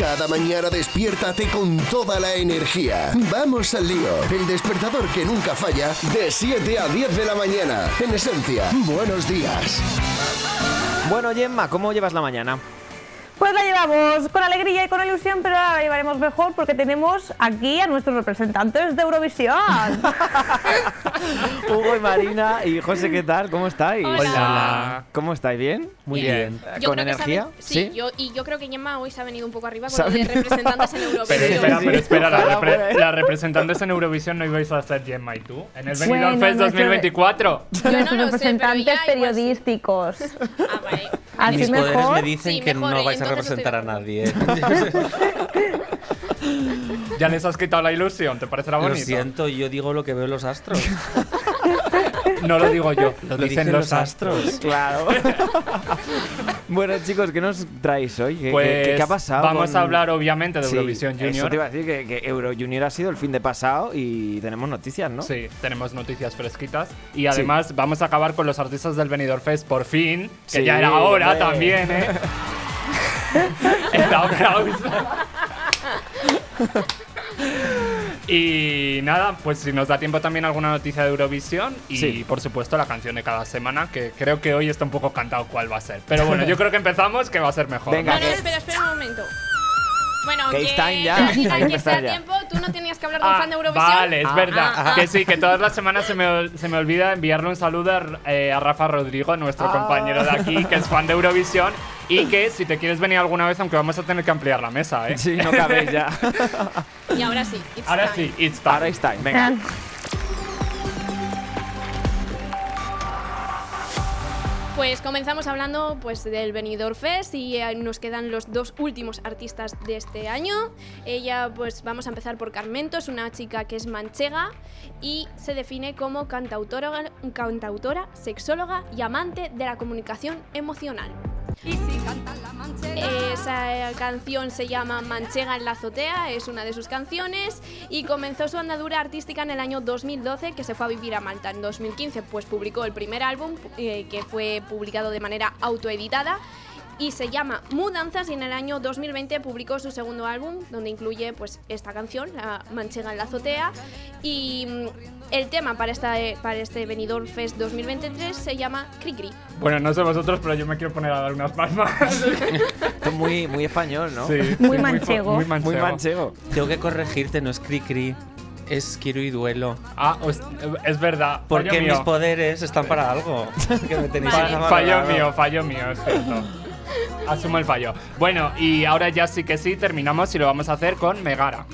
Cada mañana despiértate con toda la energía. Vamos al lío. El despertador que nunca falla de 7 a 10 de la mañana. En esencia, buenos días. Bueno, Gemma, ¿cómo llevas la mañana? Pues la llevamos con alegría y con ilusión, pero ahora la llevaremos mejor porque tenemos aquí a nuestros representantes de Eurovisión. Hugo y Marina y José, ¿qué tal? ¿Cómo estáis? Hola. ¿Cómo estáis? ¿Bien? Muy bien. Yo ¿Con energía? ven- sí, Yo, y yo creo que Gemma hoy se ha venido un poco arriba con lo de representantes en Eurovisión. Pero Sí, espera, sí. pero espera, la, Ojalá repre- las representantes en Eurovisión no ibais a ser Gemma y tú. En el Bueno, Benidorm Fest nuestro- 2024. Yo no lo sé, representantes sí. periodísticos. Ah, vale. Así Mis poderes mejor. me dicen Sí, que mejor, no vais a representar a nadie. Ya les has quitado la ilusión, ¿te parecerá Lo bonito? siento, yo digo lo que veo en los astros. No lo digo yo, lo, Lo dicen, los astros. Claro. bueno, chicos, ¿qué nos traéis hoy? ¿Qué, Pues qué- qué ha pasado? vamos con- a hablar obviamente de Sí, Eurovisión Eso Junior. te iba a decir que, que Euro Junior ha sido el fin de pasado y tenemos noticias, ¿no? Sí, tenemos noticias fresquitas. Y además vamos a acabar con los artistas del Benidorm Fest por fin, que Sí, ya era hora hombre. también, ¿eh? Aplauso. Y nada, pues si nos da tiempo también alguna noticia de Eurovisión y Sí. por supuesto la canción de cada semana, que creo que hoy está un poco cantado cuál va a ser. Pero bueno, yo creo que empezamos, que va a ser mejor. Venga, No, no, que- espera, espera un momento. Bueno, Que que, it's time ya, al hay que que empezar sea ya. tiempo, tú no tenías que hablar de un Ah, fan de Eurovisión. vale, es Ah, verdad. ah, Que sí, que todas las semanas se me, se me olvida enviarle un saludo a, eh, a Rafa Rodrigo, nuestro Ah. compañero de aquí, que es fan de Eurovisión. Y que si te quieres venir alguna vez, aunque vamos a tener que ampliar la mesa, ¿eh? Sí, no cabéis ya. Y ahora sí. it's Ahora time. sí, it's time. Ahora es time, venga. Pues comenzamos hablando pues del Benidorm Fest y eh, nos quedan los dos últimos artistas de este año. Ella pues vamos a empezar por Carmento, es una chica que es manchega y se define como cantautora, cantautora, sexóloga y amante de la comunicación emocional. Esa canción se llama Manchega en la azotea, es una de sus canciones y comenzó su andadura artística en el año 2012 que se fue a vivir a Malta. En 2015 pues publicó el primer álbum eh, que fue publicado de manera autoeditada y se llama Mudanzas y en el año 2020 publicó su segundo álbum donde incluye pues esta canción, la Manchega en la azotea y mm, el tema para, esta, eh, para este Benidorm Fest 2023 se llama Cri Cri. Bueno, no sé vosotros, pero yo me quiero poner a dar unas palmas. Es muy, muy español, ¿no? Sí, Muy sí, manchego. Muy Muy manchego. manchego. Tengo que corregirte, no es cri cri, es quiero y duelo. Ah, es verdad. Porque fallo mis mío. poderes están para algo. que me tenéis Vale. Fallo mío, fallo mío, es cierto. Asumo el fallo. Bueno, y ahora ya sí que sí, terminamos y lo vamos a hacer con Megara.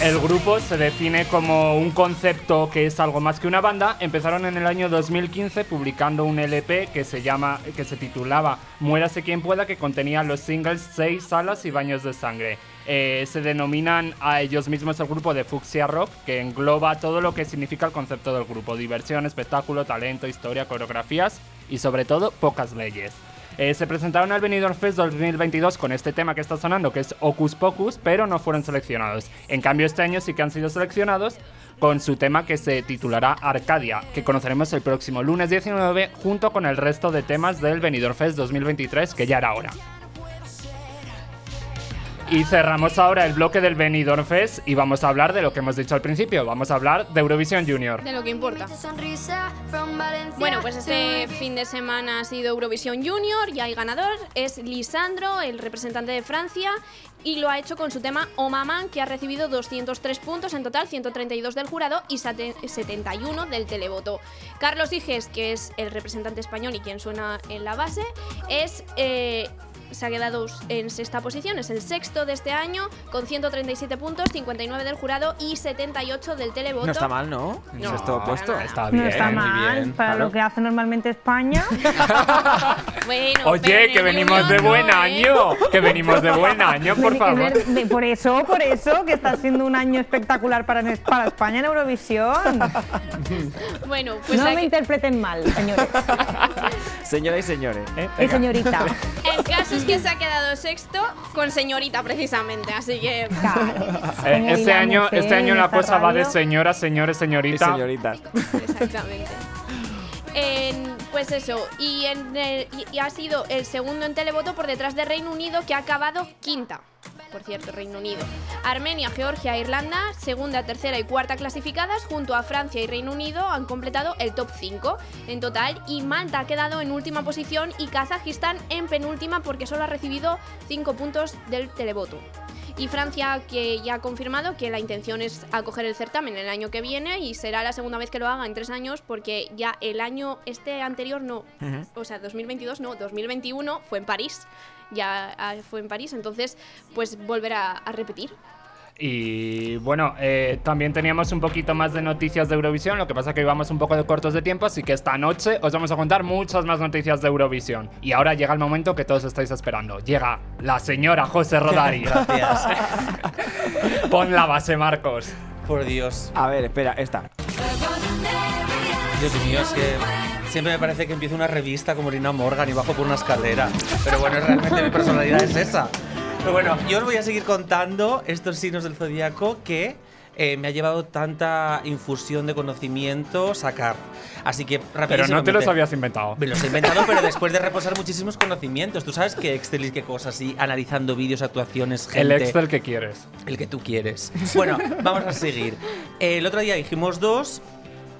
El grupo se define como un concepto que es algo más que una banda. Empezaron en el año 2015 publicando un LP que se llama, que se titulaba Muérase quien pueda, que contenía los singles Seis salas y Baños de sangre. Eh, se denominan a ellos mismos el grupo de Fuxia Rock, que engloba todo lo que significa el concepto del grupo: diversión, espectáculo, talento, historia, coreografías y sobre todo pocas leyes. Eh, se presentaron al Benidorm Fest 2022 con este tema que está sonando, que es Ocus Pocus, pero no fueron seleccionados. En cambio, este año sí que han sido seleccionados con su tema que se titulará Arcadia, que conoceremos el próximo lunes 19 junto con el resto de temas del Benidorm Fest 2023, que ya era hora. Y cerramos ahora el bloque del Benidorm Fest y vamos a hablar de lo que hemos dicho al principio, vamos a hablar de Eurovisión Junior. De lo que importa. Bueno, pues este fin de semana ha sido Eurovisión Junior y hay ganador. Es Lisandro, el representante de Francia, y lo ha hecho con su tema O Maman, que ha recibido 203 puntos en total, 132 del jurado y sate- 71 del televoto. Carlos Iges, que es el representante español y quien suena en la base, es... eh, se ha quedado en sexta posición, es el sexto de este año, con 137 puntos, 59 del jurado y 78 del televoto. No está mal, ¿no? No, para puesto. nada. Está No bien. está muy mal bien, para claro. lo que hace normalmente España. Bueno, Oye, que venimos de buen no, ¿eh? año, que venimos de buen año, por favor. Por eso, por eso, que está siendo un año espectacular para, para España en Eurovisión. Bueno, pues no aquí- me interpreten mal, señores Señoras y señores. ¿eh? y señorita. el caso es que se ha quedado sexto con señorita precisamente, así que. Eh, este año, mujer este año la cosa va de señoras, señores, Y señorita. señoritas. exactamente. En- Pues eso, y, en y ha sido el segundo en televoto por detrás de Reino Unido, que ha acabado quinta por cierto, Reino Unido. Armenia, Georgia e Irlanda, segunda, tercera y cuarta clasificadas, junto a Francia y Reino Unido, han completado el top 5 en total. Y Malta ha quedado en última posición y Kazajistán en penúltima porque solo ha recibido 5 puntos del televoto. Y Francia, que ya ha confirmado que la intención es acoger el certamen el año que viene y será la segunda vez que lo haga en tres años porque ya el año este anterior no, o sea, 2022 no, 2021 fue en París. Ya ah, fue en París, entonces pues volver a, repetir. Y bueno, eh, también teníamos un poquito más de noticias de Eurovisión, lo que pasa que íbamos un poco de cortos de tiempo, así que esta noche os vamos a contar muchas más noticias de Eurovisión. Y ahora llega el momento que todos estáis esperando. Llega la señora José Rodari. Gracias. Pon la base, Marcos. Por Dios. A ver, espera, esta. Dios mío, es que Siempre me parece que empiezo una revista como Lina Morgan y bajo por una escalera. Pero bueno, realmente mi personalidad es esa. Pero bueno, yo os voy a seguir contando estos signos del zodiaco que eh, me ha llevado tanta infusión de conocimiento sacar. Así que Pero no te los habías inventado. Me los he inventado, pero después de reposar muchísimos conocimientos. Tú sabes que Excel y qué cosas, y analizando vídeos, actuaciones, gente. El Excel que quieres. El que tú quieres. Bueno, vamos a seguir. El otro día dijimos dos,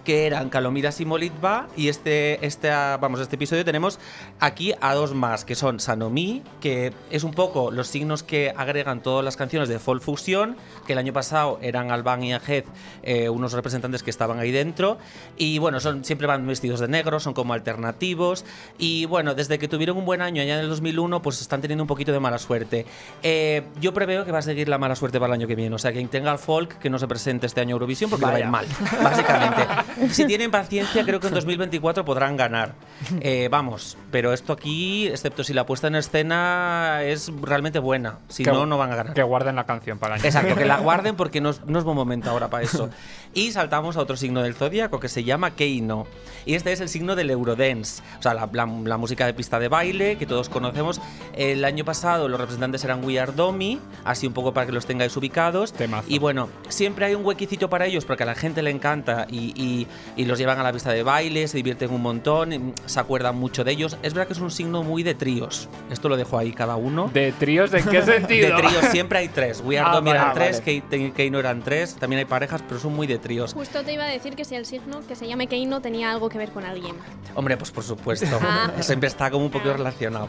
que eran Calomidas y Molitva. Y este, este, vamos, este episodio tenemos aquí a dos más, que son Sanomi, que es un poco los signos que agregan todas las canciones de Folk Fusion, que el año pasado eran Alban y Ahed, eh, unos representantes que estaban ahí dentro. Y bueno, son, siempre van vestidos de negro, son como alternativos. Y bueno, desde que tuvieron un buen año allá en el 2001, pues están teniendo un poquito de mala suerte. Eh, yo preveo que va a seguir la mala suerte para el año que viene. O sea, quien tenga el folk, que no se presente este año Eurovisión porque va a ir mal, básicamente. si tienen paciencia, creo que en 2024 podrán ganar. Eh, vamos, pero esto aquí, excepto si la puesta en escena es realmente buena. Si no, no van a ganar. Que guarden la canción para el año. Exacto, que la guarden porque no es, no es buen momento ahora para eso. Y saltamos a otro signo del zodiaco que se llama Keino. Y este es el signo del Eurodance, o sea, la, música de pista de baile que todos conocemos. El año pasado los representantes eran We Are Domi, así un poco para que los tengáis ubicados. Y bueno, siempre hay un huequicito para ellos porque a la gente le encanta y, y, los llevan a la pista de baile, se divierten un montón, se acuerdan mucho de ellos. Es verdad que es un signo muy de tríos. Esto lo dejo ahí cada uno. ¿De tríos? ¿En qué sentido? de tríos siempre hay tres. We Are ah, Domi eran tres, Keino eran tres. También hay parejas, pero son muy de tríos. Justo te iba a decir que si el signo que se llame Keino tenía algo que ver con alguien. Hombre, pues por supuesto. Ah. Siempre está como un poco relacionado.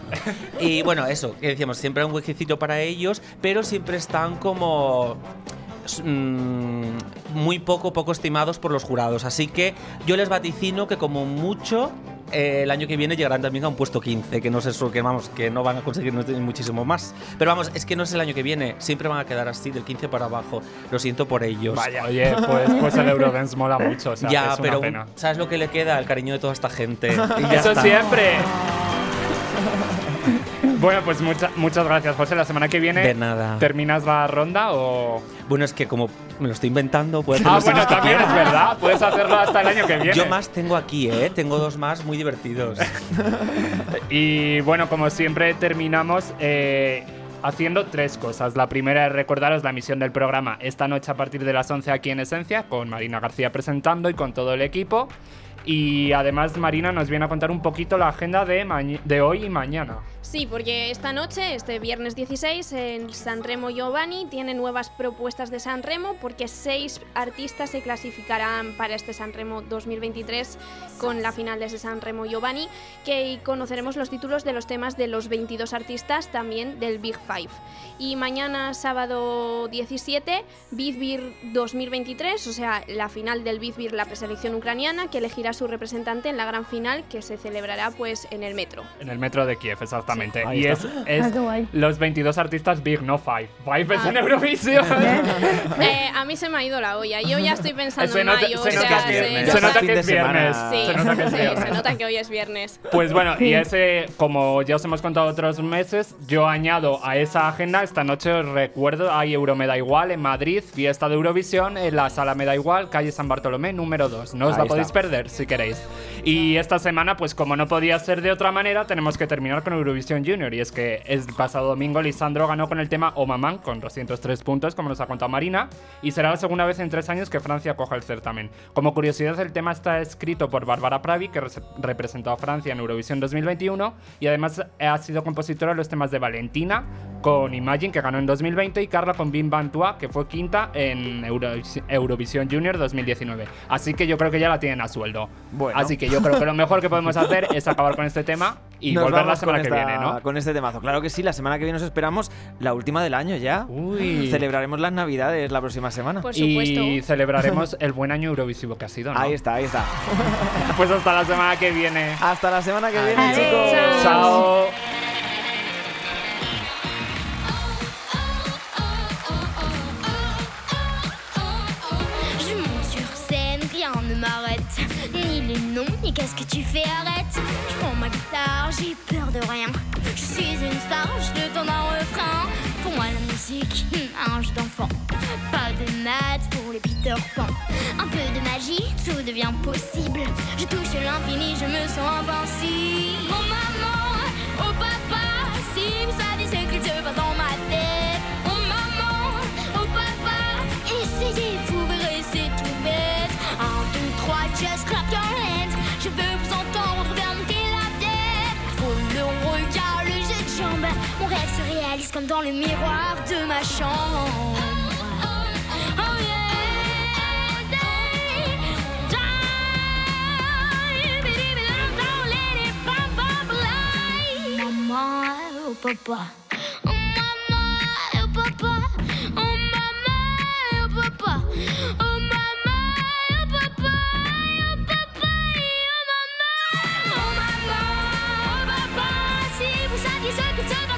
Y bueno, eso, que decíamos, siempre hay un huequecito para ellos, pero siempre están como mm, muy poco, poco estimados por los jurados. Así que yo les vaticino que como mucho eh, el año que viene llegarán también a un puesto 15, que no sé que vamos, que no van a conseguir muchísimo más. Pero vamos, es que no es el año que viene, siempre van a quedar así, del 15 para abajo. Lo siento por ellos. Vaya, oye, pues, pues el Eurodance mola mucho, o sea, ya, es pero pena. ¿sabes lo que le queda? El cariño de toda esta gente. y Eso siempre. Bueno, pues muchas gracias, José. La semana que viene. De nada. ¿Terminas la ronda o.? Bueno, es que como me lo estoy inventando, puedes Ah, bueno, también es verdad. Puedes hacerlo hasta el año que viene. Yo más tengo aquí, ¿eh? Tengo dos más muy divertidos. y bueno, como siempre, terminamos. Eh, haciendo tres cosas. La primera es recordaros la misión del programa esta noche a partir de las 11 aquí en Esencia, con Marina García presentando y con todo el equipo. Y además Marina nos viene a contar un poquito la agenda de, de hoy y mañana. Sí, porque esta noche, este viernes 16, en San Remo Giovanni tiene nuevas propuestas de San Remo porque seis artistas se clasificarán para este San Remo 2023 con la final de ese San Remo Giovanni, que conoceremos los títulos de los temas de los 22 artistas también del Big Five. Y mañana, sábado 17, Bizbir 2023, o sea, la final del Bizbir, la preselección ucraniana, que elegirá su representante en la gran final que se celebrará pues en el metro. En el metro de Kiev, exactamente. Y es, ah, los 22 artistas Big, no Five. Five es en ah. Eurovisión. eh, a mí se me ha ido la olla. Yo ya estoy pensando en mayo. Se, nota, se, nota que es viernes. Sí, se nota que, se nota que hoy es viernes. Pues bueno, y ese, como ya os hemos contado otros meses, yo añado a esa agenda, esta noche os recuerdo, hay Euromeda Igual en Madrid, fiesta de Eurovisión, en la sala Me Da Igual, calle San Bartolomé, número 2. No os la podéis perder. si queréis. Y esta semana, pues como no podía ser de otra manera, tenemos que terminar con Eurovisión Junior. Y es que el pasado domingo Lisandro ganó con el tema O Mamán con 203 puntos, como nos ha contado Marina. Y será la segunda vez en tres años que Francia coja el certamen. Como curiosidad, el tema está escrito por Bárbara Pravi, que representó a Francia en Eurovisión 2021. Y además ha sido compositora de los temas de Valentina, con Imagine, que ganó en 2020, y Carla con Bim Bantua, que fue quinta en Eurovisión Junior 2019. Así que yo creo que ya la tienen a sueldo. Así que yo creo que lo mejor que podemos hacer es acabar con este tema y volver la semana que viene, ¿no? Con este temazo. Claro que sí, la semana que viene nos esperamos la última del año ya. Celebraremos las Navidades la próxima semana. Por supuesto. Y celebraremos el buen año Eurovisivo que ha sido, ¿no? Ahí está, ahí está. pues hasta la semana que viene. Hasta la semana que viene, chicos. Chao. Que tu fais Arrête Je prends ma guitare, j'ai peur de rien. Je suis une star, je te donne un refrain. Pour moi, la musique, un jeu d'enfant. Pas de maths pour les Peter Pan. Un peu de magie, tout devient possible. Je touche l'infini, je me sens invincible. Dans le miroir de ma chambre. Oh Maman, oh papa. Oh maman, oh papa. Oh maman, oh papa. Oh maman, oh papa. Oh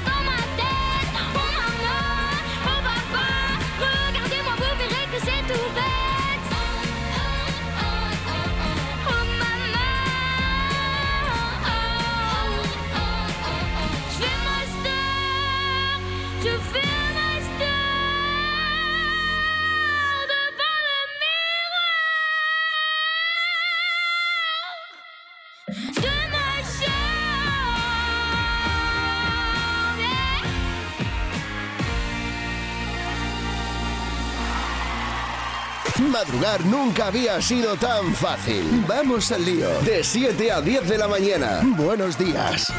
Madrugar nunca había sido tan fácil. Vamos al lío. De 7 a 10 de la mañana. Buenos días.